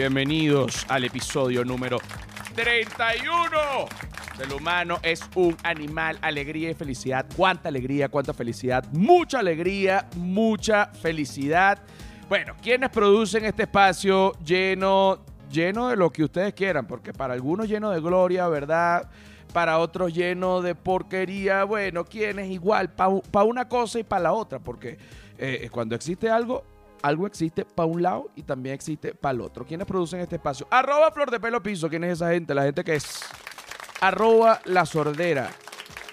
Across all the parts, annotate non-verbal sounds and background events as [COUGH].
bienvenidos al episodio número 31 del humano es un animal, alegría y felicidad. Cuánta alegría, cuánta felicidad, mucha alegría, mucha felicidad. Bueno, ¿quiénes producen este espacio lleno, lleno de lo que ustedes quieran? Porque para algunos lleno de gloria, ¿verdad? Para otros lleno de porquería. Bueno, ¿quiénes igual? Para una cosa y para la otra. Porque eh, cuando existe algo, algo existe para un lado y también existe para el otro. ¿Quiénes producen este espacio? Arroba Flor de Pelo Piso. ¿Quién es esa gente? La gente que es. Arroba La Sordera.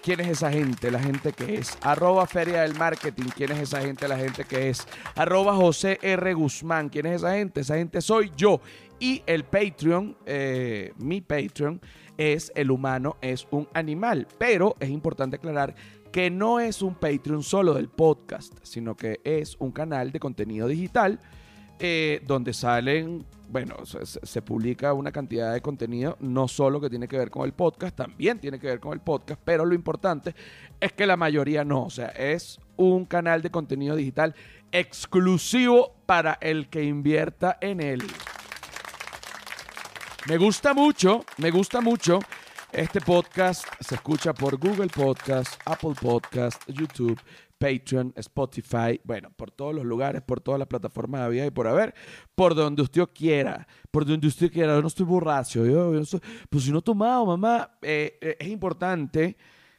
¿Quién es esa gente? La gente que es. Arroba Feria del Marketing. ¿Quién es esa gente? La gente que es. Arroba José R. Guzmán. ¿Quién es esa gente? Esa gente soy yo. Y el Patreon, eh, mi Patreon, es el humano es un animal. Pero es importante aclarar que no es un Patreon solo del podcast, sino que es un canal de contenido digital eh, donde salen, bueno, se, publica una cantidad de contenido, no solo que tiene que ver con el podcast, también tiene que ver con el podcast, pero lo importante es que la mayoría no, o sea, es un canal de contenido digital exclusivo para el que invierta en él. Me gusta mucho, me gusta mucho este podcast se escucha por Google Podcast, Apple Podcast, YouTube, Patreon, Spotify, bueno, por todos los lugares, por todas las plataformas de vida y por haber, por donde usted quiera, por donde usted quiera. Yo no estoy borracho, yo, no pues si no tomado, mamá, eh, eh, es importante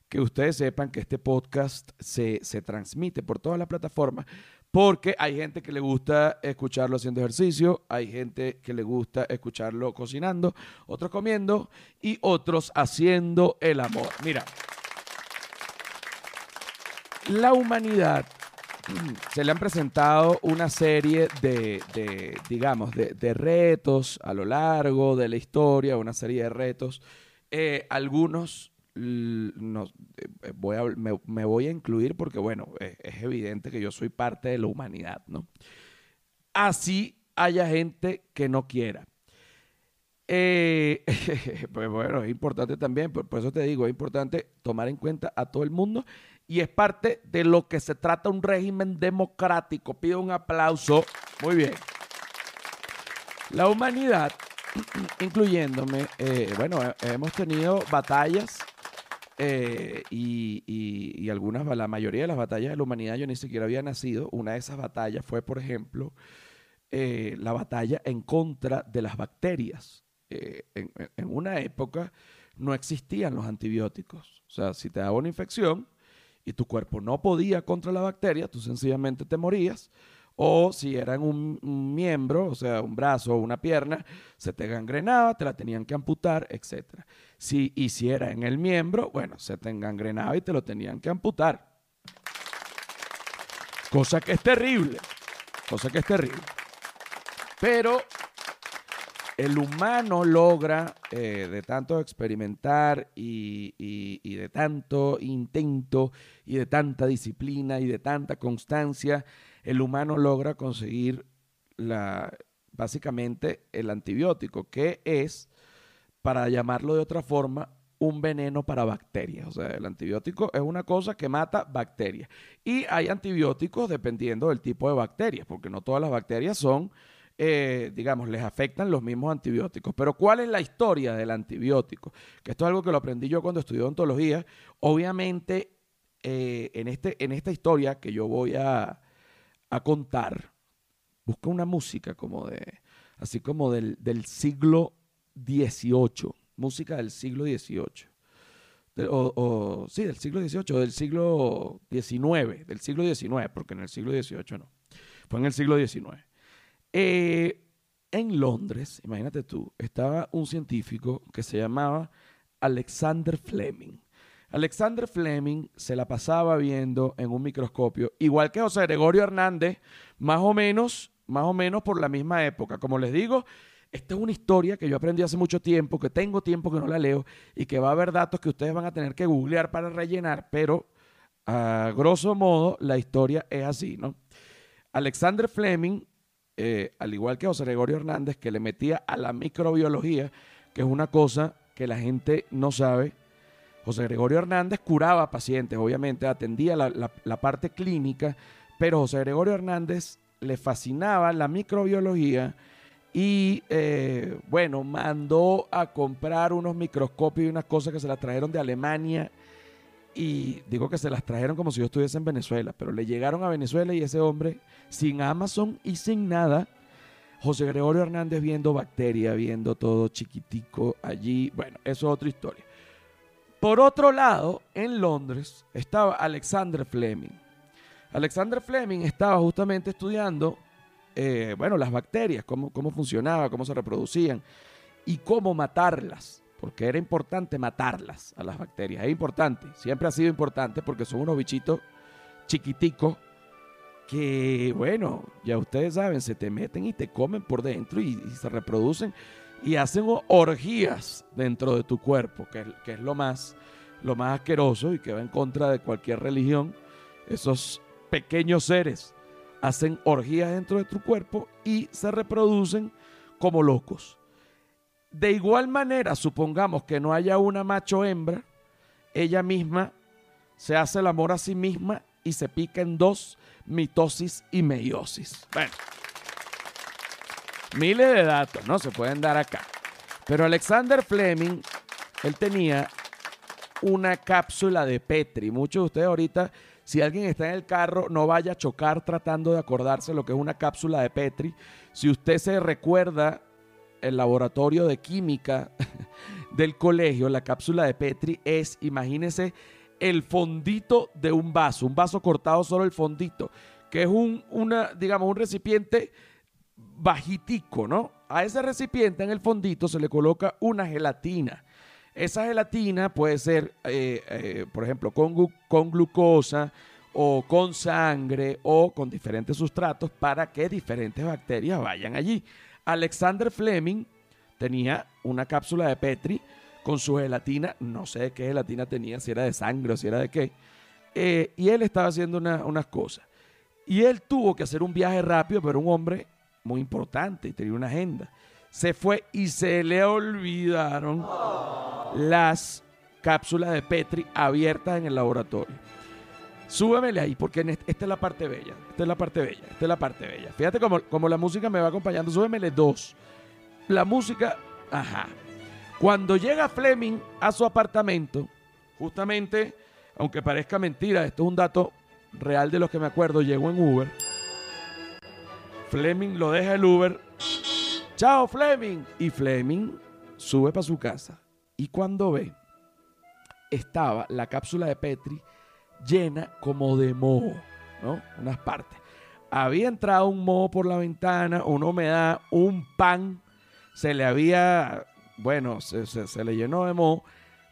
que ustedes sepan que este podcast se, se transmite por todas las plataformas porque hay gente que le gusta escucharlo haciendo ejercicio, hay gente que le gusta escucharlo cocinando, otros comiendo y otros haciendo el amor. Mira, la humanidad [CLEARS THROAT] se le han presentado una serie de, digamos, de, retos a lo largo de la historia, una serie de retos. Eh, algunos no, eh, voy a, me, voy a incluir porque, bueno, es, evidente que yo soy parte de la humanidad, ¿no? Así haya gente que no quiera. Eh, [LAUGHS] pues bueno, es importante también, por, eso te digo, es importante tomar en cuenta a todo el mundo y es parte de lo que se trata un régimen democrático. Pido un aplauso. Muy bien. La humanidad, [CLEARS THROAT] incluyéndome, eh, bueno, hemos tenido batallas eh, y, algunas, la mayoría de las batallas de la humanidad yo ni siquiera había nacido. Una de esas batallas fue, por ejemplo, eh, la batalla en contra de las bacterias. Eh, en, en, una época no existían los antibióticos. O sea, si te daba una infección y tu cuerpo no podía contra la bacteria, tú sencillamente te morías o si eran un, miembro, o sea, un brazo o una pierna, se te gangrenaba, te la tenían que amputar, etc. Si, y si era en el miembro, bueno, se te gangrenaba y te lo tenían que amputar. Cosa que es terrible, cosa que es terrible. Pero el humano logra, eh, de tanto experimentar y, de tanto intento y de tanta disciplina y de tanta constancia, el humano logra conseguir básicamente el antibiótico, que es, para llamarlo de otra forma, un veneno para bacterias. O sea, el antibiótico es una cosa que mata bacterias. Y hay antibióticos dependiendo del tipo de bacterias, porque no todas las bacterias son, eh, digamos, les afectan los mismos antibióticos. Pero ¿cuál es la historia del antibiótico? Que esto es algo que lo aprendí yo cuando estudié odontología. Obviamente, eh, en, este, en esta historia que yo voy a, a contar, busca una música como de, así como del, del siglo XVIII, música del siglo XVIII. o, sí, del siglo XVIII, del siglo XIX, del siglo XIX, porque en el siglo XVIII no. Fue en el siglo XIX. Eh, en Londres, imagínate tú, estaba un científico que se llamaba Alexander Fleming. Alexander Fleming se la pasaba viendo en un microscopio, igual que José Gregorio Hernández, más o menos, más o menos por la misma época. Como les digo, esta es una historia que yo aprendí hace mucho tiempo, que tengo tiempo que no la leo y que va a haber datos que ustedes van a tener que googlear para rellenar, pero a grosso modo la historia es así, ¿no? Alexander Fleming, eh, al igual que José Gregorio Hernández, que le metía a la microbiología, que es una cosa que la gente no sabe, José Gregorio Hernández curaba pacientes, obviamente atendía la, parte clínica, pero José Gregorio Hernández le fascinaba la microbiología Y eh, bueno, mandó a comprar unos microscopios y unas cosas que se las trajeron de Alemania. Y digo que se las trajeron como si yo estuviese en Venezuela, pero le llegaron a Venezuela y ese hombre, sin Amazon y sin nada, José Gregorio Hernández viendo bacteria, viendo todo chiquitico allí. Bueno, eso es otra historia. Por otro lado, en Londres estaba Alexander Fleming. Alexander Fleming estaba justamente estudiando, eh, bueno, las bacterias, cómo, cómo funcionaba, cómo se reproducían y cómo matarlas, porque era importante matarlas a las bacterias. Es importante, siempre ha sido importante porque son unos bichitos chiquiticos que, bueno, ya ustedes saben, se te meten y te comen por dentro y, se reproducen y hacen orgías dentro de tu cuerpo, que, es lo más, lo más asqueroso y que va en contra de cualquier religión. Esos pequeños seres hacen orgías dentro de tu cuerpo y se reproducen como locos. De igual manera, supongamos que no haya una macho hembra, ella misma se hace el amor a sí misma y se pica en dos mitosis y meiosis. Bueno, miles de datos, ¿no? Se pueden dar acá. Pero Alexander Fleming, él tenía una cápsula de Petri. Muchos de ustedes ahorita, si alguien está en el carro, no vaya a chocar tratando de acordarse lo que es una cápsula de Petri. Si usted se recuerda el laboratorio de química [LAUGHS] del colegio, la cápsula de Petri es, imagínese, el fondito de un vaso, un vaso cortado solo el fondito, que es un, una, digamos, un recipiente bajitico, ¿no? A ese recipiente en el fondito se le coloca una gelatina. Esa gelatina puede ser, eh, eh, por ejemplo, con, con glucosa o con sangre o con diferentes sustratos para que diferentes bacterias vayan allí. Alexander Fleming tenía una cápsula de Petri con su gelatina, no sé qué gelatina tenía, si era de sangre o si era de qué, eh, y él estaba haciendo unas cosas. Y él tuvo que hacer un viaje rápido, pero un hombre muy importante y tenía una agenda. Se fue y se le olvidaron las cápsulas de Petri abiertas en el laboratorio. Súbemele ahí, porque esta es la parte bella. Esta es la parte bella. Esta es la parte bella. Fíjate cómo, la música me va acompañando. Súbemele dos. La música, ajá. Cuando llega Fleming a su apartamento, justamente, aunque parezca mentira, esto es un dato real de los que me acuerdo, llegó en Uber. Fleming lo deja el Uber. Chao Fleming. Y Fleming sube para su casa. Y cuando ve, estaba la cápsula de Petri llena como de moho, ¿no? Unas partes. Había entrado un moho por la ventana, una humedad, un pan, se le había bueno, se, le llenó de moho,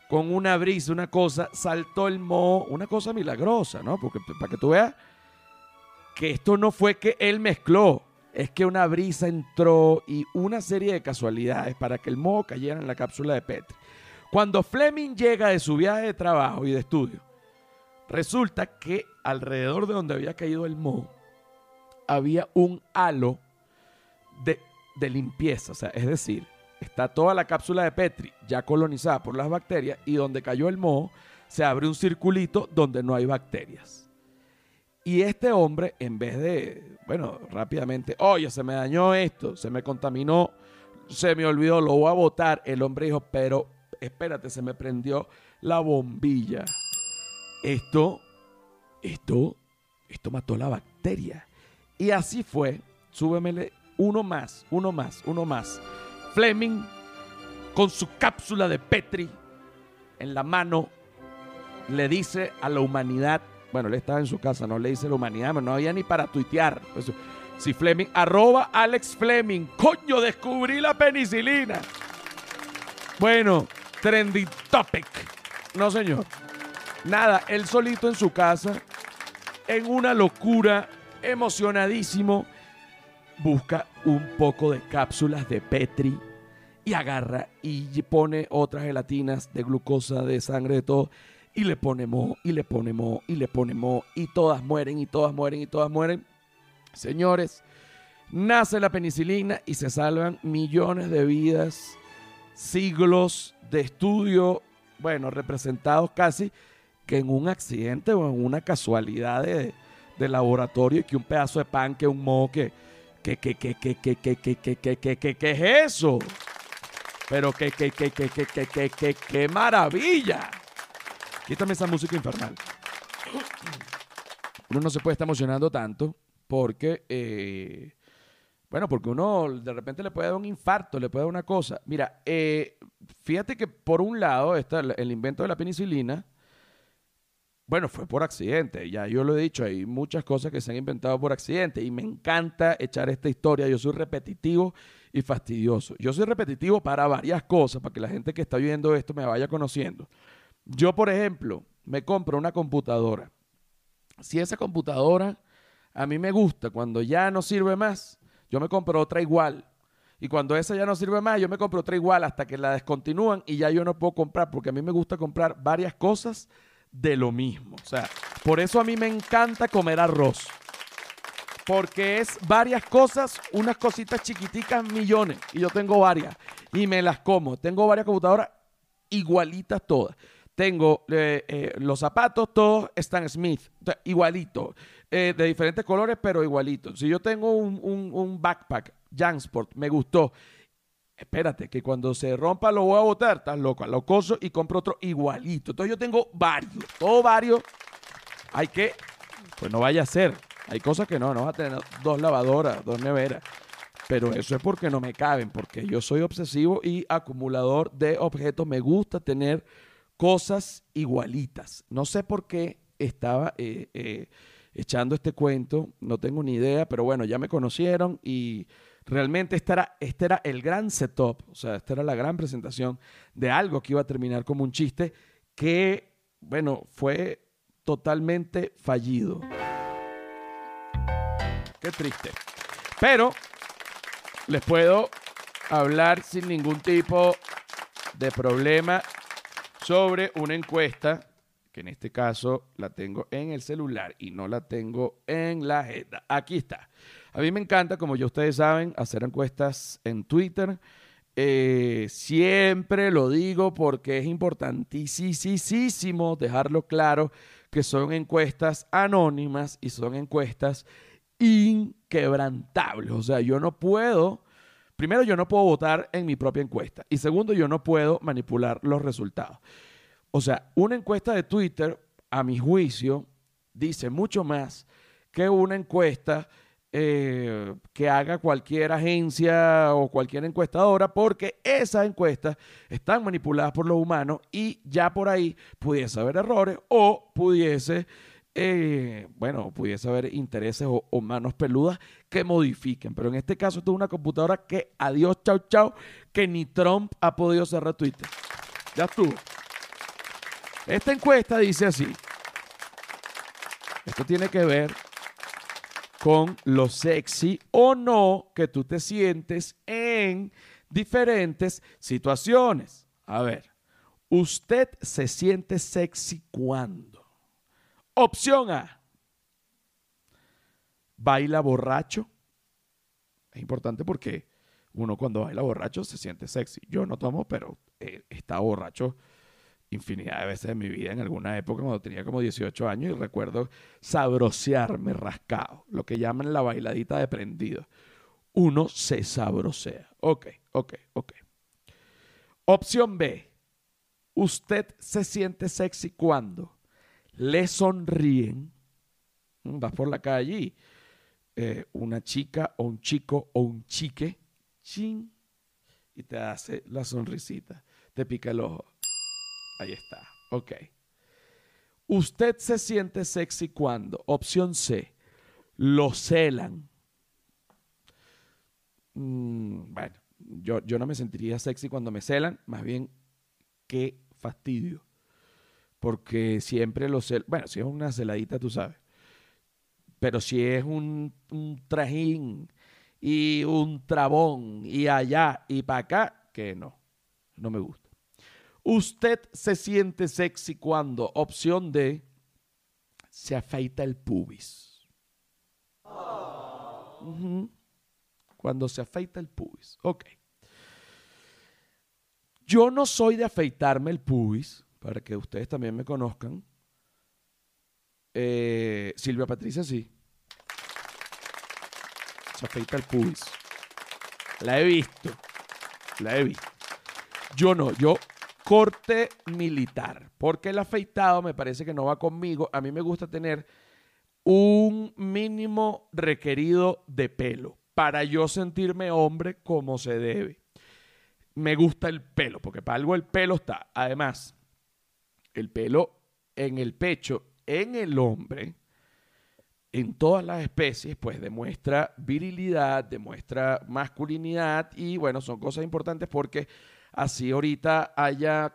con una brisa, una cosa, saltó el moho, una cosa milagrosa, ¿no? Porque para que tú veas que esto no fue que él mezcló, es que una brisa entró y una serie de casualidades para que el moho cayera en la cápsula de Petri. Cuando Fleming llega de su viaje de trabajo y de estudio, resulta que alrededor de donde había caído el moho había un halo de, de limpieza, o sea, es decir, está toda la cápsula de Petri ya colonizada por las bacterias y donde cayó el moho se abre un circulito donde no hay bacterias. Y este hombre, en vez de, bueno, rápidamente, oye, se me dañó esto, se me contaminó, se me olvidó, lo voy a botar, el hombre dijo, pero espérate, se me prendió la bombilla. Esto, esto, esto mató la bacteria. Y así fue, súbemele uno más, uno más, uno más. Fleming, con su cápsula de Petri en la mano, le dice a la humanidad, bueno, él estaba en su casa, no le dice a la humanidad, no había ni para tuitear. Pues, si Fleming, arroba Alex Fleming, coño, descubrí la penicilina. Bueno, trendy topic. No, señor. Nada, él solito en su casa, en una locura, emocionadísimo, busca un poco de cápsulas de Petri y agarra y pone otras gelatinas de glucosa, de sangre, de todo, y le pone mo, y le pone mo, y le pone mo, y todas mueren, y todas mueren, y todas mueren. Señores, nace la penicilina y se salvan millones de vidas, siglos de estudio, bueno, representados casi que en un accidente o en una casualidad de, de laboratorio y que un pedazo de pan, que un mo, que ¿Qué, qué, qué, qué, qué, qué, qué, qué, qué, qué, qué, qué es eso? Pero qué, qué, qué, qué, qué, qué, qué, qué, qué maravilla. Quítame esa música infernal. Uno no se puede estar emocionando tanto porque, eh, bueno, porque uno de repente le puede dar un infarto, le puede dar una cosa. Mira, eh, fíjate que por un lado está el invento de la penicilina, bueno, fue por accidente, ya yo lo he dicho, hay muchas cosas que se han inventado por accidente y me encanta echar esta historia, yo soy repetitivo y fastidioso. Yo soy repetitivo para varias cosas, para que la gente que está viendo esto me vaya conociendo. Yo, por ejemplo, me compro una computadora. Si esa computadora a mí me gusta, cuando ya no sirve más, yo me compro otra igual. Y cuando esa ya no sirve más, yo me compro otra igual hasta que la descontinúan y ya yo no puedo comprar, porque a mí me gusta comprar varias cosas de lo mismo. O sea, por eso a mí me encanta comer arroz. Porque es varias cosas, unas cositas chiquiticas, millones. Y yo tengo varias. Y me las como. Tengo varias computadoras igualitas todas. Tengo eh, eh, los zapatos, todos Stan Smith, igualito. Eh, de diferentes colores, pero igualito. Si yo tengo un, un, un backpack, Jansport, me gustó espérate, que cuando se rompa lo voy a botar, estás loco, lo coso y compro otro igualito. Entonces yo tengo varios, todos varios. Hay que, pues no vaya a ser. Hay cosas que no, no vas a tener dos lavadoras, dos neveras. Pero eso es porque no me caben, porque yo soy obsesivo y acumulador de objetos. Me gusta tener cosas igualitas. No sé por qué estaba eh, eh, echando este cuento, no tengo ni idea, pero bueno, ya me conocieron y Realmente este era, este era el gran setup, o sea, esta era la gran presentación de algo que iba a terminar como un chiste que, bueno, fue totalmente fallido. Qué triste. Pero les puedo hablar sin ningún tipo de problema sobre una encuesta, que en este caso la tengo en el celular y no la tengo en la agenda. Aquí está. A mí me encanta, como ya ustedes saben, hacer encuestas en Twitter. Eh, siempre lo digo porque es importantísimo dejarlo claro que son encuestas anónimas y son encuestas inquebrantables. O sea, yo no puedo, primero yo no puedo votar en mi propia encuesta y segundo yo no puedo manipular los resultados. O sea, una encuesta de Twitter, a mi juicio, dice mucho más que una encuesta eh, que haga cualquier agencia o cualquier encuestadora, porque esas encuestas están manipuladas por los humanos y ya por ahí pudiese haber errores o pudiese, eh, bueno, pudiese haber intereses o, manos peludas que modifiquen. Pero en este caso, esto es una computadora que, adiós, chau, chau, que ni Trump ha podido cerrar Twitter. Ya estuvo. Esta encuesta dice así. Esto tiene que ver con lo sexy o no que tú te sientes en diferentes situaciones. A ver, ¿usted se siente sexy cuando? Opción A, baila borracho. Es importante porque uno cuando baila borracho se siente sexy. Yo no tomo, pero eh, está borracho infinidad de veces en mi vida, en alguna época cuando tenía como 18 años, y recuerdo sabrosearme rascado, lo que llaman la bailadita de prendido. Uno se sabrosea. Ok, ok, ok. Opción B. Usted se siente sexy cuando le sonríen. Vas por la calle y eh, una chica o un chico o un chique, chin, y te hace la sonrisita, te pica el ojo Ahí está. Ok. Usted se siente sexy cuando, opción C, lo celan. Mm, bueno, yo, yo no me sentiría sexy cuando me celan, más bien qué fastidio. Porque siempre lo celan. Bueno, si es una celadita, tú sabes. Pero si es un, un trajín y un trabón y allá y para acá, que no, no me gusta. Usted se siente sexy cuando, opción D, se afeita el pubis. Cuando se afeita el pubis. Ok. Yo no soy de afeitarme el pubis, para que ustedes también me conozcan. Eh, Silvia Patricia sí. se afeita el pubis. La he visto. La he visto. Yo no, yo corte militar, porque el afeitado me parece que no va conmigo. A mí me gusta tener un mínimo requerido de pelo para yo sentirme hombre como se debe. Me gusta el pelo, porque para algo el pelo está. Además, el pelo en el pecho, en el hombre, en todas las especies, pues demuestra virilidad, demuestra masculinidad y bueno, son cosas importantes porque así ahorita haya,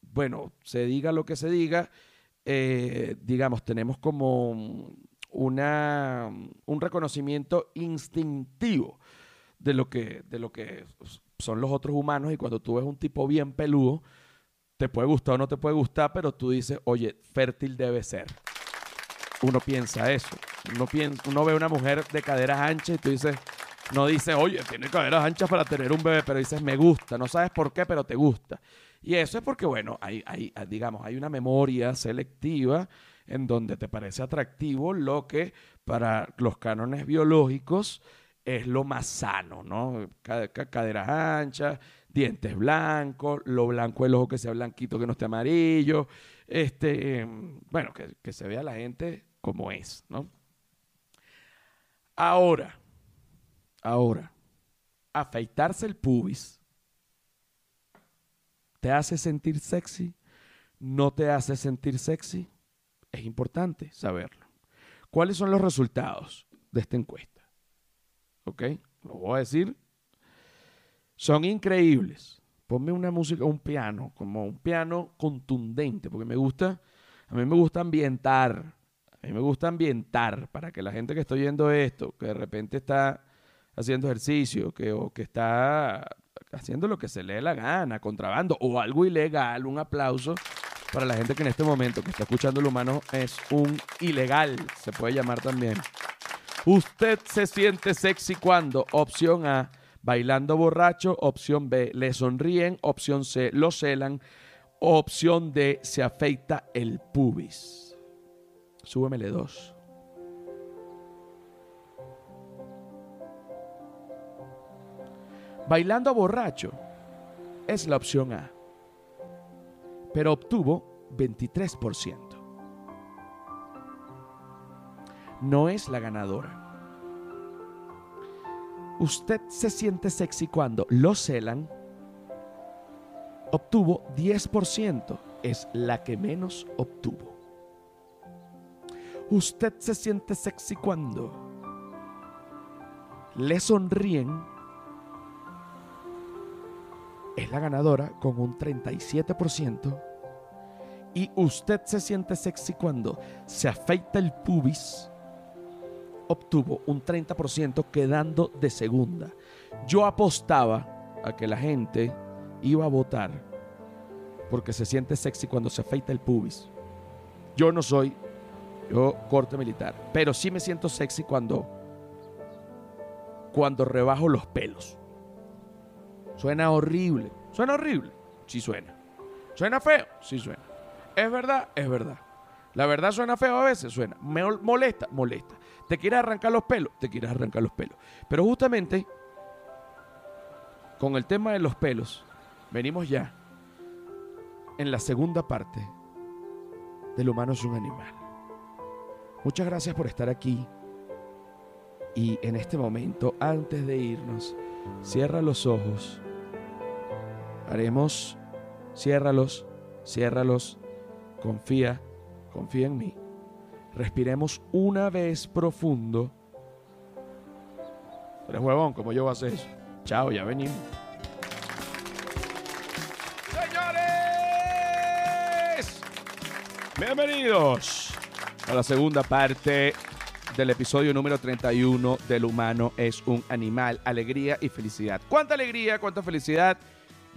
bueno, se diga lo que se diga, eh, digamos, tenemos como una, un reconocimiento instintivo de lo, que, de lo que son los otros humanos y cuando tú ves un tipo bien peludo, te puede gustar o no te puede gustar, pero tú dices, oye, fértil debe ser. Uno piensa eso. Uno, piensa, uno ve una mujer de caderas anchas y tú dices, no dices, oye, tiene caderas anchas para tener un bebé, pero dices, me gusta. No sabes por qué, pero te gusta. Y eso es porque, bueno, hay, hay, digamos, hay una memoria selectiva en donde te parece atractivo lo que para los cánones biológicos es lo más sano, ¿no? Caderas anchas, dientes blancos, lo blanco el ojo que sea blanquito, que no esté amarillo, este, bueno, que, se vea la gente como es, ¿no? Ahora, ahora, afeitarse el pubis te hace sentir sexy, no te hace sentir sexy, es importante saberlo. ¿Cuáles son los resultados de esta encuesta? ¿Ok? Lo voy a decir son increíbles. Ponme una música, un piano, como un piano contundente, porque me gusta, a mí me gusta ambientar, a mí me gusta ambientar para que la gente que está oyendo esto, que de repente está haciendo ejercicio, que, o que está haciendo lo que se le dé la gana, contrabando o algo ilegal, un aplauso para la gente que en este momento que está escuchando el humano es un ilegal, se puede llamar también. Usted se siente sexy cuando, opción A, bailando borracho. Opción B, le sonríen. Opción C, lo celan. Opción D, se afeita el pubis. Súbemele dos. Bailando borracho es la opción A, pero obtuvo 23%. No es la ganadora. Usted se siente sexy cuando lo celan. Obtuvo 10%. Es la que menos obtuvo. Usted se siente sexy cuando le sonríen. Es la ganadora con un 37%. Y usted se siente sexy cuando se afeita el pubis obtuvo un 30% quedando de segunda. Yo apostaba a que la gente iba a votar porque se siente sexy cuando se afeita el pubis. Yo no soy, yo corte militar, pero sí me siento sexy cuando cuando rebajo los pelos. Suena horrible, suena horrible, sí suena. Suena feo, sí suena. Es verdad, es verdad. La verdad suena feo a veces, suena. Me molesta, molesta. ¿Te quieres arrancar los pelos? Te quieres arrancar los pelos. Pero justamente con el tema de los pelos, venimos ya en la segunda parte del humano es un animal. Muchas gracias por estar aquí. Y en este momento, antes de irnos, cierra los ojos. Haremos, ciérralos, ciérralos, confía, confía en mí. Respiremos una vez profundo. Eres huevón, como yo voy a hacer eso. Chao, ya venimos. Señores, bienvenidos a la segunda parte del episodio número 31 del humano es un animal, alegría y felicidad. ¿Cuánta alegría, cuánta felicidad?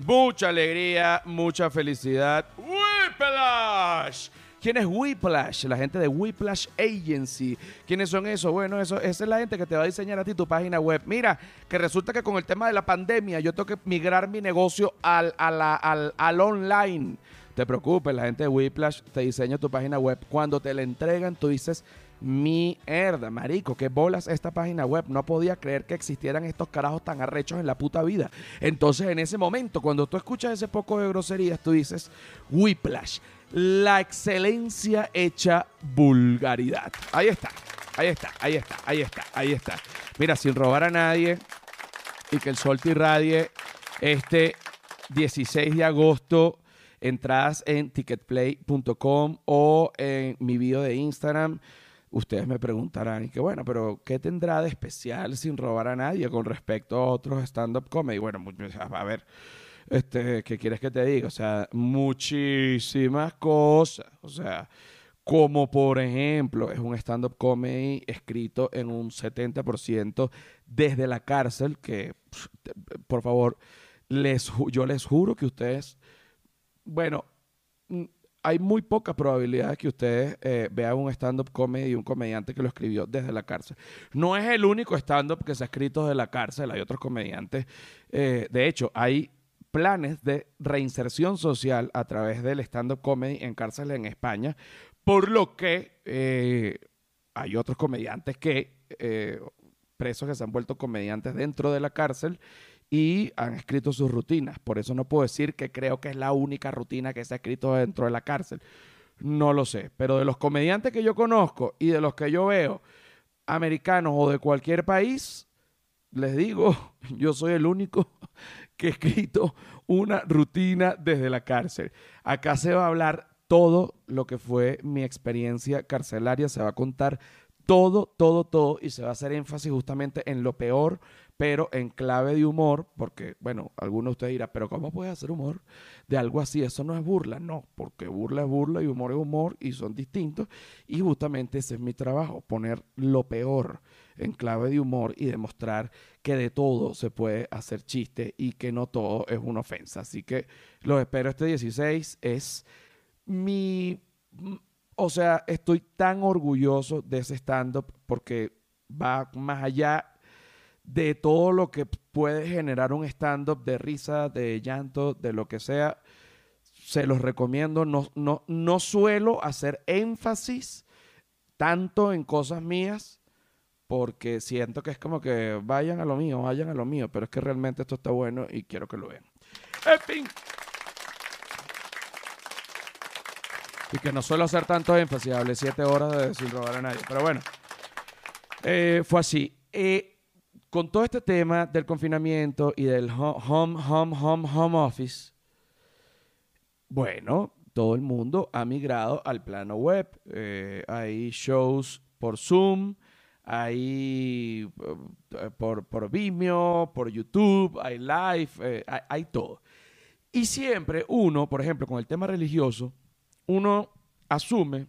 Mucha alegría, mucha felicidad. ¡Whiplash! ¿Quién es Whiplash? La gente de Whiplash Agency. ¿Quiénes son esos? Bueno, eso, esa es la gente que te va a diseñar a ti tu página web. Mira, que resulta que con el tema de la pandemia yo tengo que migrar mi negocio al, al, al online. Te preocupes, la gente de Whiplash te diseña tu página web. Cuando te la entregan, tú dices, Mierda, marico, qué bolas esta página web. No podía creer que existieran estos carajos tan arrechos en la puta vida. Entonces, en ese momento, cuando tú escuchas ese poco de groserías, tú dices, Whiplash, la excelencia hecha vulgaridad. Ahí está, ahí está, ahí está, ahí está, ahí está. Mira, sin robar a nadie y que el sol te irradie este 16 de agosto. Entradas en ticketplay.com o en mi video de Instagram ustedes me preguntarán, y que bueno, pero ¿qué tendrá de especial sin robar a nadie con respecto a otros stand-up comedy? Bueno, a ver, este, ¿qué quieres que te diga? O sea, muchísimas cosas. O sea, como por ejemplo, es un stand-up comedy escrito en un 70% desde la cárcel, que, por favor, les, yo les juro que ustedes, bueno, hay muy poca probabilidad de que ustedes eh, vean un stand-up comedy y un comediante que lo escribió desde la cárcel. No es el único stand-up que se ha escrito desde la cárcel, hay otros comediantes. Eh, de hecho, hay planes de reinserción social a través del stand-up comedy en cárceles en España, por lo que eh, hay otros comediantes que, presos que se han vuelto comediantes dentro de la cárcel y han escrito sus rutinas. Por eso no puedo decir que creo que es la única rutina que se ha escrito dentro de la cárcel. No lo sé. Pero de los comediantes que yo conozco y de los que yo veo, americanos o de cualquier país, les digo, [LAUGHS] yo soy el único que he escrito una rutina desde la cárcel. Acá se va a hablar todo lo que fue mi experiencia carcelaria, se va a contar todo, todo, todo, y se va a hacer énfasis justamente en lo peor, pero en clave de humor, porque, bueno, algunos de ustedes dirán, pero ¿cómo puedes hacer humor de algo así? Eso no es burla, no, porque burla es burla y humor es humor y son distintos, y justamente ese es mi trabajo, poner lo peor en clave de humor y demostrar que de todo se puede hacer chiste y que no todo es una ofensa. Así que lo espero este 16, es mi o sea, estoy tan orgulloso de ese stand-up porque va más allá de todo lo que puede generar un stand-up de risa, de llanto, de lo que sea. Se los recomiendo. No, no, no suelo hacer énfasis tanto en cosas mías porque siento que es como que vayan a lo mío, vayan a lo mío, pero es que realmente esto está bueno y quiero que lo vean. En fin. Y que no suelo hacer tanto énfasis, hablé siete horas de sin robar a nadie. Pero bueno, eh, fue así. Eh, con todo este tema del confinamiento y del home, home, home, home office, bueno, todo el mundo ha migrado al plano web. Eh, hay shows por Zoom, hay por, por Vimeo, por YouTube, hay live, hay, hay todo. Y siempre uno, por ejemplo, con el tema religioso, uno asume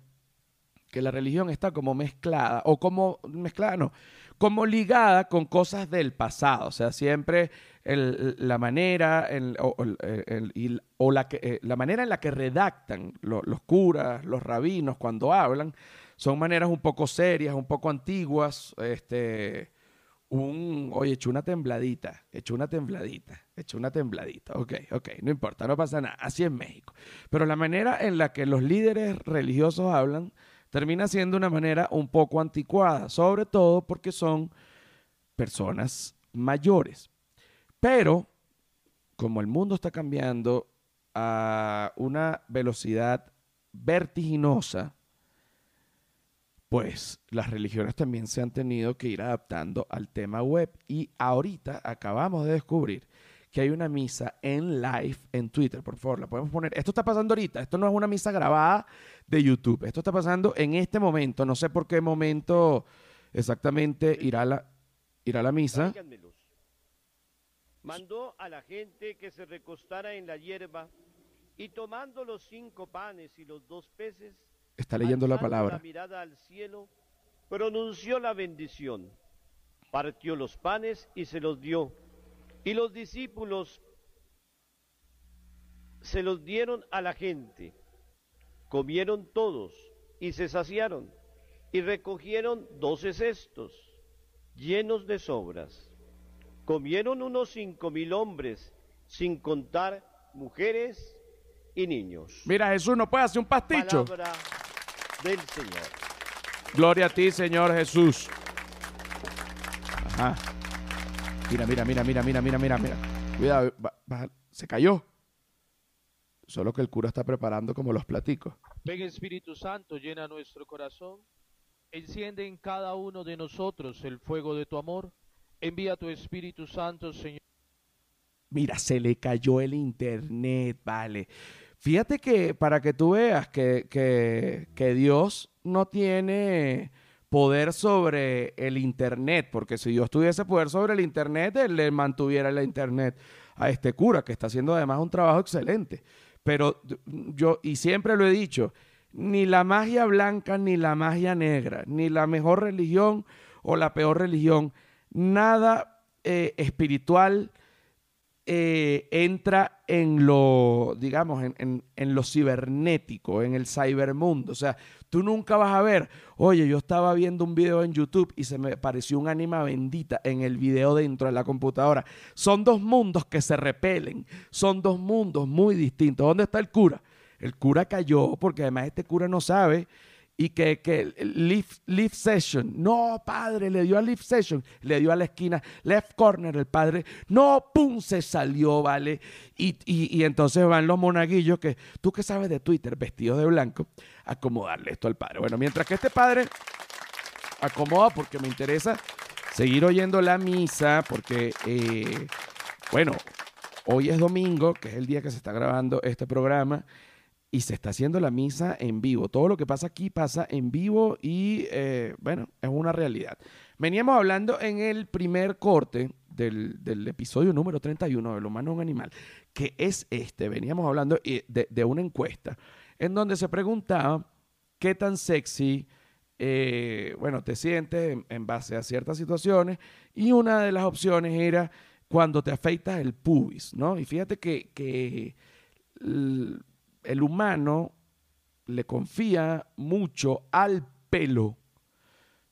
que la religión está como mezclada, o como mezclada, no, como ligada con cosas del pasado. O sea, siempre la manera o, la, eh, la manera en la que redactan los curas, los rabinos cuando hablan, son maneras un poco serias, un poco antiguas, este, un, oye, hecho una tembladita, hecho una tembladita, hecho una tembladita, ok, ok, no importa, no pasa nada, así es México. Pero la manera en la que los líderes religiosos hablan termina siendo una manera un poco anticuada, sobre todo porque son personas mayores. Pero, como el mundo está cambiando a una velocidad vertiginosa, pues las religiones también se han tenido que ir adaptando al tema web. Y ahorita acabamos de descubrir que hay una misa en live en Twitter. Por favor, la podemos poner. Esto está pasando ahorita. Esto no es una misa grabada de YouTube. Esto está pasando en este momento. No sé por qué momento exactamente irá la, irá la misa. Mandó a la gente que se recostara en la hierba y tomando los cinco panes y los dos peces, está leyendo la palabra. La mirada al cielo, pronunció la bendición, partió los panes y se los dio. Y los discípulos se los dieron a la gente. Comieron todos y se saciaron y recogieron doce cestos llenos de sobras. Comieron unos cinco mil hombres, sin contar mujeres y niños. Mira, Jesús no puede hacer un pasticho del Señor. Gloria a ti, Señor Jesús. Ajá. Mira, mira, mira, mira, mira, mira, mira, mira. Cuidado, se cayó. Solo que el cura está preparando como los platicos. Ven Espíritu Santo, llena nuestro corazón. Enciende en cada uno de nosotros el fuego de tu amor. Envía tu Espíritu Santo, Señor. Mira, se le cayó el internet, vale. Fíjate que para que tú veas que, que, Dios no tiene poder sobre el Internet, porque si Dios tuviese poder sobre el Internet, Él le mantuviera el Internet a este cura, que está haciendo además un trabajo excelente. Pero yo, y siempre lo he dicho, ni la magia blanca ni la magia negra, ni la mejor religión o la peor religión, nada eh, espiritual eh, entra en lo, digamos, en, en, lo cibernético, en el cybermundo. O sea, tú nunca vas a ver, oye, yo estaba viendo un video en YouTube y se me pareció un ánima bendita en el video dentro de la computadora. Son dos mundos que se repelen, son dos mundos muy distintos. ¿Dónde está el cura? El cura cayó porque además este cura no sabe y que, que lift, session, no, padre, le dio a lift session, le dio a la esquina, left corner, el padre, no, pum, se salió, ¿vale? Y, y, entonces van los monaguillos que, tú que sabes de Twitter, vestidos de blanco, acomodarle esto al padre. Bueno, mientras que este padre acomoda, porque me interesa seguir oyendo la misa, porque, eh, bueno, hoy es domingo, que es el día que se está grabando este programa, y se está haciendo la misa en vivo. Todo lo que pasa aquí pasa en vivo y eh, bueno, es una realidad. Veníamos hablando en el primer corte del, episodio número 31 del humano un animal, que es este. Veníamos hablando eh, de, una encuesta en donde se preguntaba qué tan sexy, eh, bueno, te sientes en, base a ciertas situaciones y una de las opciones era cuando te afeitas el pubis, ¿no? Y fíjate que el humano le confía mucho al pelo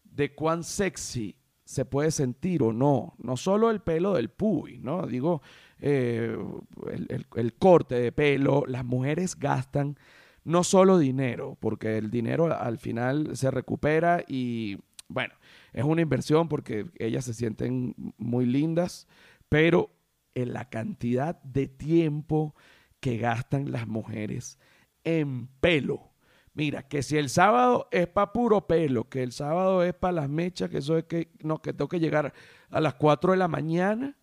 de cuán sexy se puede sentir o no. No solo el pelo del puy, ¿no? Digo, eh, el, corte de pelo. Las mujeres gastan no solo dinero, porque el dinero al final se recupera y, bueno, es una inversión porque ellas se sienten muy lindas, pero en la cantidad de tiempo que gastan las mujeres en pelo. Mira, que si el sábado es para puro pelo, que el sábado es para las mechas, que eso es que no, que tengo que llegar a las 4 de la mañana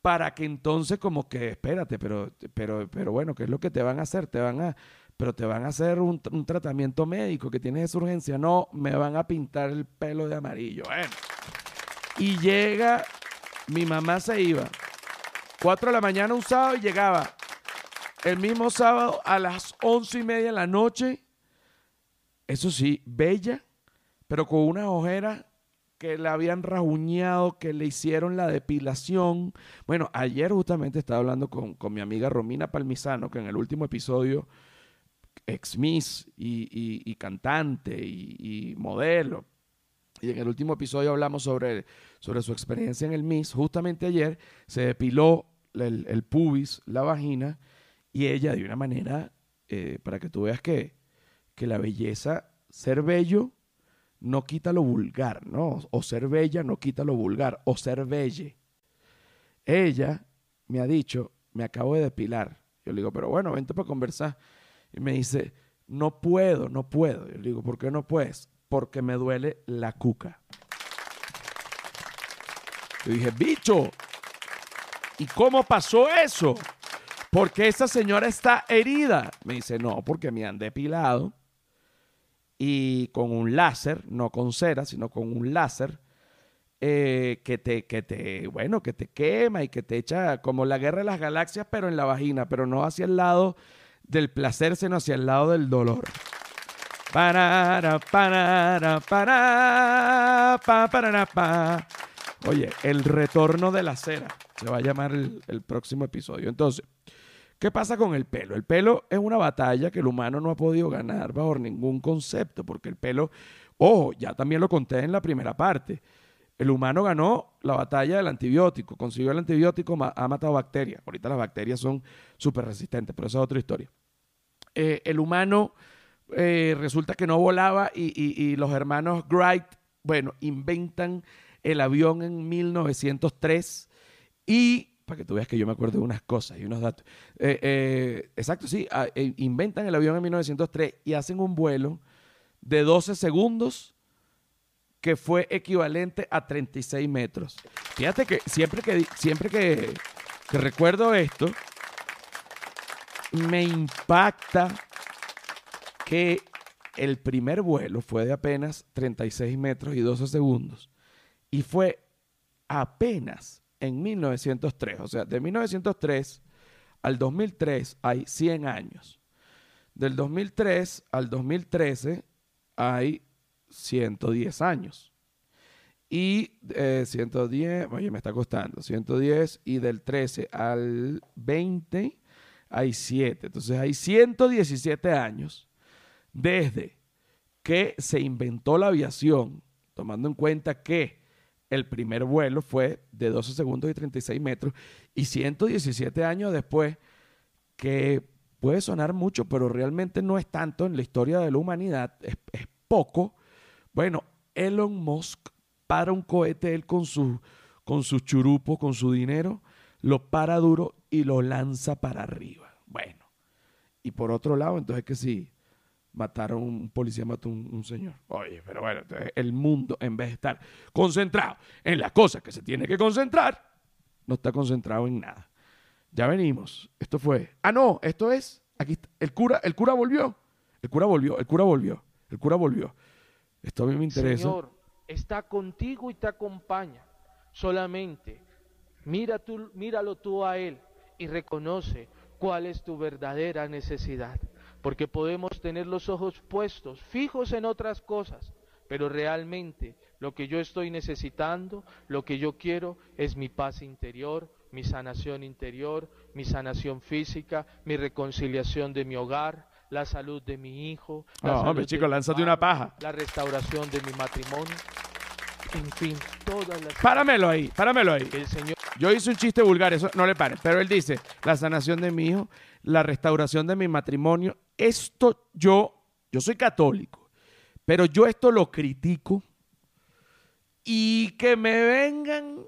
para que entonces como que espérate, pero pero pero bueno, ¿qué es lo que te van a hacer? Te van a pero te van a hacer un, tratamiento médico que tienes esa urgencia, no, me van a pintar el pelo de amarillo. Bueno. Y llega, mi mamá se iba, 4 de la mañana un sábado y llegaba el mismo sábado a las once y media de la noche. Eso sí, bella, pero con una ojera que le habían rajuñado, que le hicieron la depilación. Bueno, ayer justamente estaba hablando con, mi amiga Romina Palmisano, que en el último episodio, ex Miss y, cantante y, modelo, y en el último episodio hablamos sobre, sobre su experiencia en el Miss. Justamente ayer se depiló el pubis, la vagina, y ella de una manera, eh, para que tú veas que, que la belleza, ser bello, no quita lo vulgar, ¿no? O ser bella no quita lo vulgar, o ser belle. Ella me ha dicho, me acabo de depilar. Yo le digo, pero bueno, vente para conversar. Y me dice, no puedo, no puedo. Yo le digo, ¿por qué no puedes? Porque me duele la cuca. Yo dije, bicho, ¿y cómo pasó eso? Porque esa señora está herida? Me dice, no, porque me han depilado y con un láser, no con cera, sino con un láser, eh, que, te, que te, bueno, que te quema y que te echa como la guerra de las galaxias, pero en la vagina, pero no hacia el lado del placer, sino hacia el lado del dolor. Para, para, para, para, para, Oye, el retorno de la cera. Se va a llamar el próximo episodio. Entonces, ¿Qué pasa con el pelo? El pelo es una batalla que el humano no ha podido ganar bajo ningún concepto, porque el pelo, ojo, ya también lo conté en la primera parte. El humano ganó la batalla del antibiótico, consiguió el antibiótico, ha matado bacterias. Ahorita las bacterias son súper resistentes, pero esa es otra historia. Eh, el humano eh, resulta que no volaba y, y- y los hermanos Wright, bueno, inventan el avión en 1903 y, para que tú veas que yo me acuerdo de unas cosas y unos datos. Eh, eh, exacto, sí, ah, eh, inventan el avión en 1903 y hacen un vuelo de 12 segundos que fue equivalente a 36 metros. Fíjate que siempre que, siempre que recuerdo esto, me impacta que el primer vuelo fue de apenas 36 metros y 12 segundos y fue apenas en 1903. O sea, de 1903 al 2003 hay 100 años. Del 2003 al 2013 hay 110 años. Y eh, 110, oye, me está costando, 110 y del 13 al 20 hay 7. Entonces hay 117 años desde que se inventó la aviación, tomando en cuenta que el primer vuelo fue de 12 segundos y 36 metros, y 117 años después, que puede sonar mucho, pero realmente no es tanto en la historia de la humanidad, es, poco. Bueno, Elon Musk para un cohete él con su, con su churupo, con su dinero, lo para duro y lo lanza para arriba. Bueno, y por otro lado, entonces que sí, mataron un policía, mató un, un señor. Oye, pero bueno, entonces el mundo, en vez de estar concentrado en las cosas que se tiene que concentrar, no está concentrado en nada. Ya venimos. Esto fue. Ah, no, esto es. Aquí está. El cura, el cura volvió. El cura volvió, el cura volvió. El cura volvió. Esto a mí me interesa. Señor, está contigo y te acompaña. Solamente mira tú, míralo tú a Él y reconoce cuál es tu verdadera necesidad. Porque podemos tener los ojos puestos, fijos en otras cosas, pero realmente lo que yo estoy necesitando, lo que yo quiero es mi paz interior, mi sanación interior, mi sanación física, mi reconciliación de mi hogar, la salud de mi hijo. la No, salud hombre, chico, lánzate una paja. La restauración de mi matrimonio. En fin, todas las Páramelo ahí, páramelo ahí. el Señor Yo hice un chiste vulgar, eso no le pare. Pero él dice, la sanación de mi hijo, la restauración de mi matrimonio. Esto yo, yo soy católico, pero yo esto lo critico. Y que me vengan,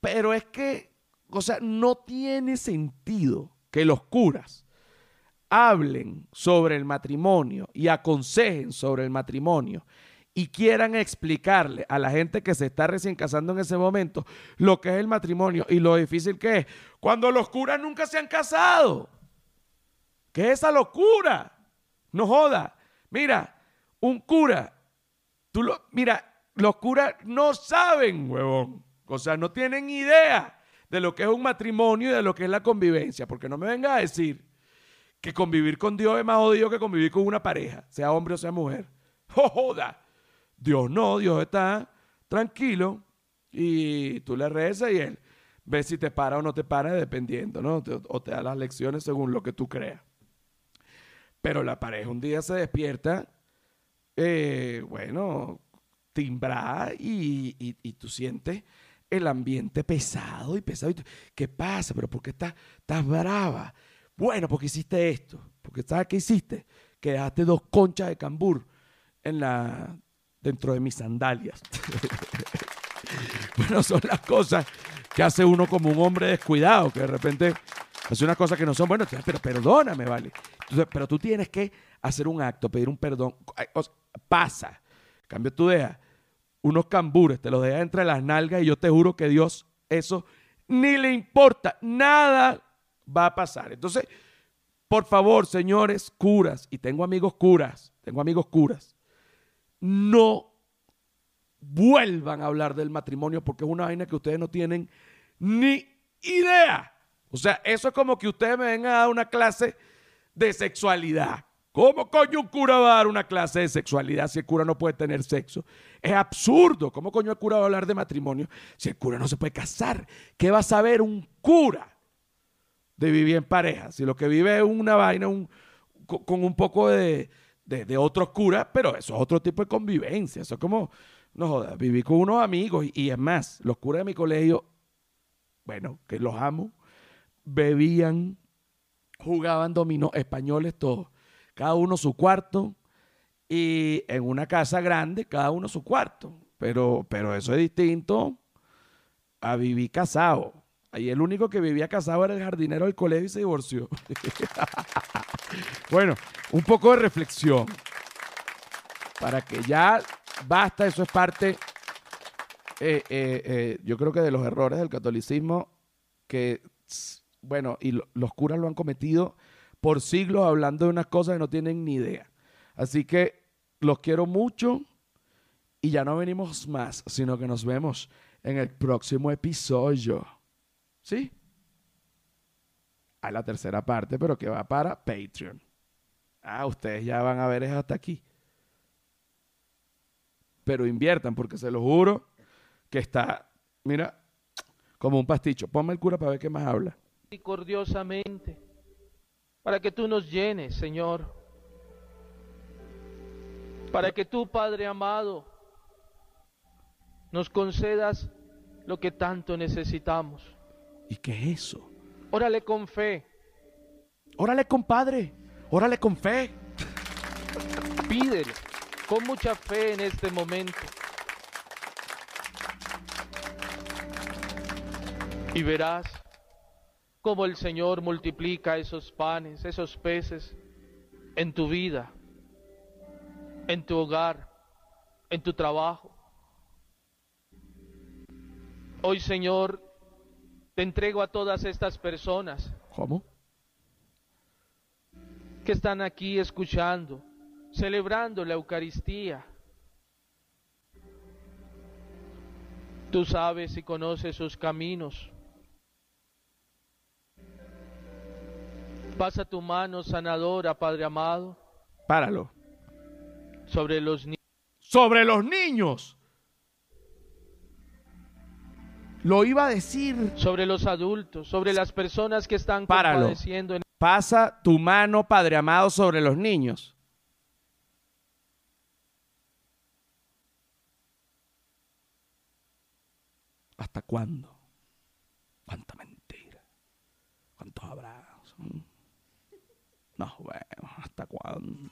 pero es que, o sea, no tiene sentido que los curas hablen sobre el matrimonio y aconsejen sobre el matrimonio y quieran explicarle a la gente que se está recién casando en ese momento lo que es el matrimonio y lo difícil que es, cuando los curas nunca se han casado. ¿Qué es esa locura? No joda. Mira, un cura, tú lo, mira, los curas no saben, huevón. O sea, no tienen idea de lo que es un matrimonio y de lo que es la convivencia, porque no me venga a decir que convivir con Dios es más jodido que convivir con una pareja, sea hombre o sea mujer. [LAUGHS] ¡Oh, joda! Dios no, Dios está tranquilo y tú le rezas y él ve si te para o no te para dependiendo, ¿no? O te da las lecciones según lo que tú creas. Pero la pareja un día se despierta, eh, bueno, timbrada y, y- tú sientes el ambiente pesado y pesado. ¿Qué pasa? ¿Pero por qué estás, estás brava? Bueno, porque hiciste esto. Porque ¿sabes qué hiciste? Que dejaste dos conchas de cambur en la, dentro de mis sandalias. [LAUGHS] bueno, son las cosas que hace uno como un hombre descuidado, que de repente hace unas cosas que no son buenas, pero perdóname, ¿vale? Pero tú tienes que hacer un acto, pedir un perdón. Pasa. Cambio, tú dejas unos cambures, te los dejas entre las nalgas y yo te juro que Dios eso ni le importa, nada va a pasar. Entonces, por favor, señores curas, y tengo amigos curas, tengo amigos curas, no vuelvan a hablar del matrimonio porque es una vaina que ustedes no tienen ni idea. O sea, eso es como que ustedes me vengan a dar una clase de sexualidad. ¿Cómo coño un cura va a dar una clase de sexualidad si el cura no puede tener sexo? Es absurdo. ¿Cómo coño el cura va a hablar de matrimonio si el cura no se puede casar? ¿Qué va a saber un cura de vivir en pareja? Si lo que vive es una vaina con un poco de, otros curas, pero eso es otro tipo de convivencia. Eso es como, no jodas, vivir con unos amigos. Y, y es más, los curas de mi colegio, bueno, que los amo, bebían, jugaban dominó, españoles todos. Cada uno su cuarto, y en una casa grande, cada uno su cuarto. Pero, pero eso es distinto a vivir casado. Ahí el único que vivía casado era el jardinero del colegio y se divorció. [LAUGHS] bueno, un poco de reflexión. Para que ya basta, eso es parte, eh, eh, eh, yo creo que de los errores del catolicismo que, bueno, y los curas lo han cometido por siglos hablando de unas cosas que no tienen ni idea. Así que los quiero mucho y ya no venimos más, sino que nos vemos en el próximo episodio. ¿Sí? Hay la tercera parte, pero que va para Patreon. Ah, ustedes ya van a ver es hasta aquí. Pero inviertan, porque se lo juro que está, mira, como un pasticho. Ponme el cura para ver qué más habla. Misericordiosamente, para que tú nos llenes, Señor. Para que tú, Padre amado, nos concedas lo que tanto necesitamos. ¿Y qué es eso? Órale con fe. Órale, compadre. Órale con fe. Pídele con mucha fe en este momento. Y verás cómo el Señor multiplica esos panes, esos peces en tu vida, en tu hogar, en tu trabajo. Hoy, Señor, te entrego a todas estas personas. ¿Cómo? Que están aquí escuchando, celebrando la Eucaristía. Tú sabes y conoces sus caminos. Pasa tu mano sanadora, Padre amado. Páralo. Sobre los niños. Sobre los niños. Lo iba a decir. Sobre los adultos, sobre las personas que están Páralo. compadeciendo. En... Pasa tu mano, Padre amado, sobre los niños. ¿Hasta cuándo? ¿Cuánta mentira? ¿Cuántos abrazos? No, bueno, ¿hasta cuándo?